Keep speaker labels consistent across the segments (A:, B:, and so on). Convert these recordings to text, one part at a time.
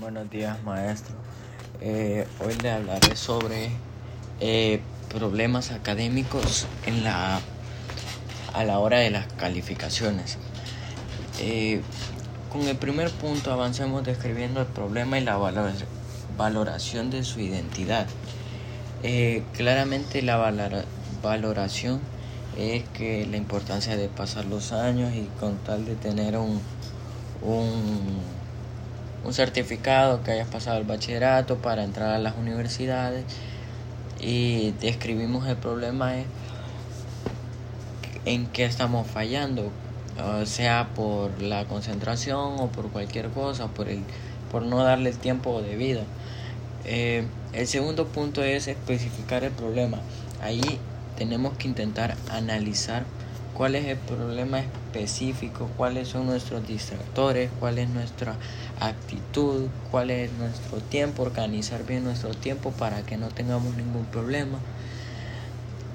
A: Buenos días, maestro. Eh, hoy le hablaré sobre eh, problemas académicos en la, a la hora de las calificaciones. Eh, con el primer punto avancemos describiendo el problema y la valoración de su identidad. claramente la valoración es que la importancia de pasar los años y con tal de tener un, un un certificado que hayas pasado el bachillerato para entrar a las universidades y describimos el problema en qué estamos fallando, sea por la concentración o por cualquier cosa, por, el, por no darle el tiempo de vida. Eh, el segundo punto es especificar el problema. Ahí tenemos que intentar analizar cuál es el problema específico, cuáles son nuestros distractores, cuál es nuestra actitud, cuál es nuestro tiempo, organizar bien nuestro tiempo para que no tengamos ningún problema.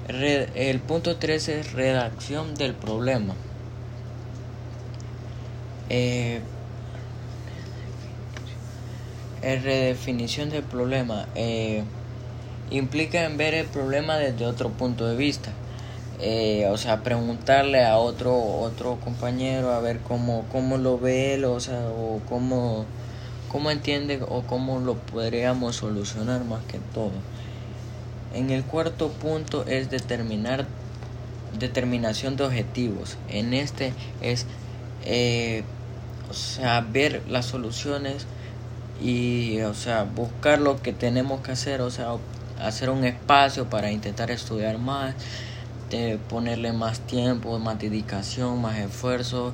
A: El punto 3 es redacción del problema. Eh, redefinición del problema eh, implica en ver el problema desde otro punto de vista. Eh, o sea, preguntarle a otro otro compañero a ver cómo, cómo lo ve él, o sea, o cómo, cómo entiende o cómo lo podríamos solucionar más que todo. En el cuarto punto es determinar determinación de objetivos. En este es eh, o sea, ver las soluciones y o sea, buscar lo que tenemos que hacer, o sea, hacer un espacio para intentar estudiar más ponerle más tiempo, más dedicación, más esfuerzo,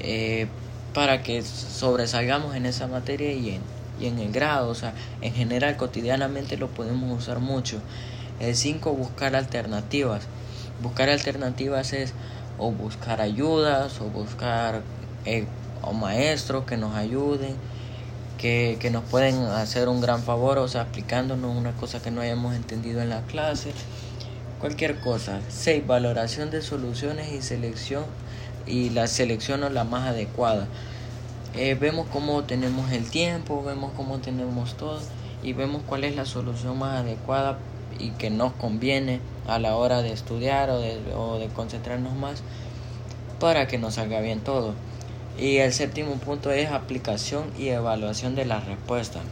A: eh, para que sobresalgamos en esa materia y en, y en el grado. O sea, en general, cotidianamente lo podemos usar mucho. El 5, buscar alternativas. Buscar alternativas es o buscar ayudas o buscar eh, o maestros que nos ayuden, que, que nos pueden hacer un gran favor, o sea, explicándonos una cosa que no hayamos entendido en la clase cualquier cosa. 6. Valoración de soluciones y selección y la selección la más adecuada. Eh, vemos cómo tenemos el tiempo, vemos cómo tenemos todo y vemos cuál es la solución más adecuada y que nos conviene a la hora de estudiar o de, o de concentrarnos más para que nos salga bien todo. Y el séptimo punto es aplicación y evaluación de la respuesta.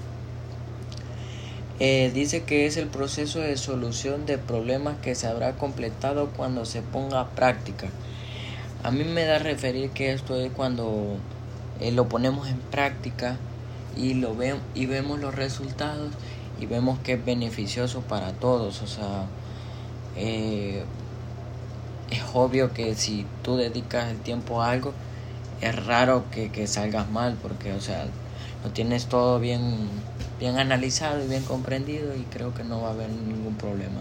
A: Eh, dice que es el proceso de solución de problemas que se habrá completado cuando se ponga a práctica. A mí me da a referir que esto es cuando eh, lo ponemos en práctica y lo vemos y vemos los resultados y vemos que es beneficioso para todos. O sea, eh, es obvio que si tú dedicas el tiempo a algo, es raro que, que salgas mal porque, o sea, lo tienes todo bien bien analizado y bien comprendido y creo que no va a haber ningún problema.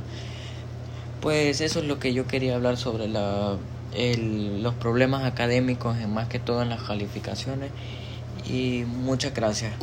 A: Pues eso es lo que yo quería hablar sobre la, los problemas académicos, más que todo en las calificaciones. Y muchas gracias.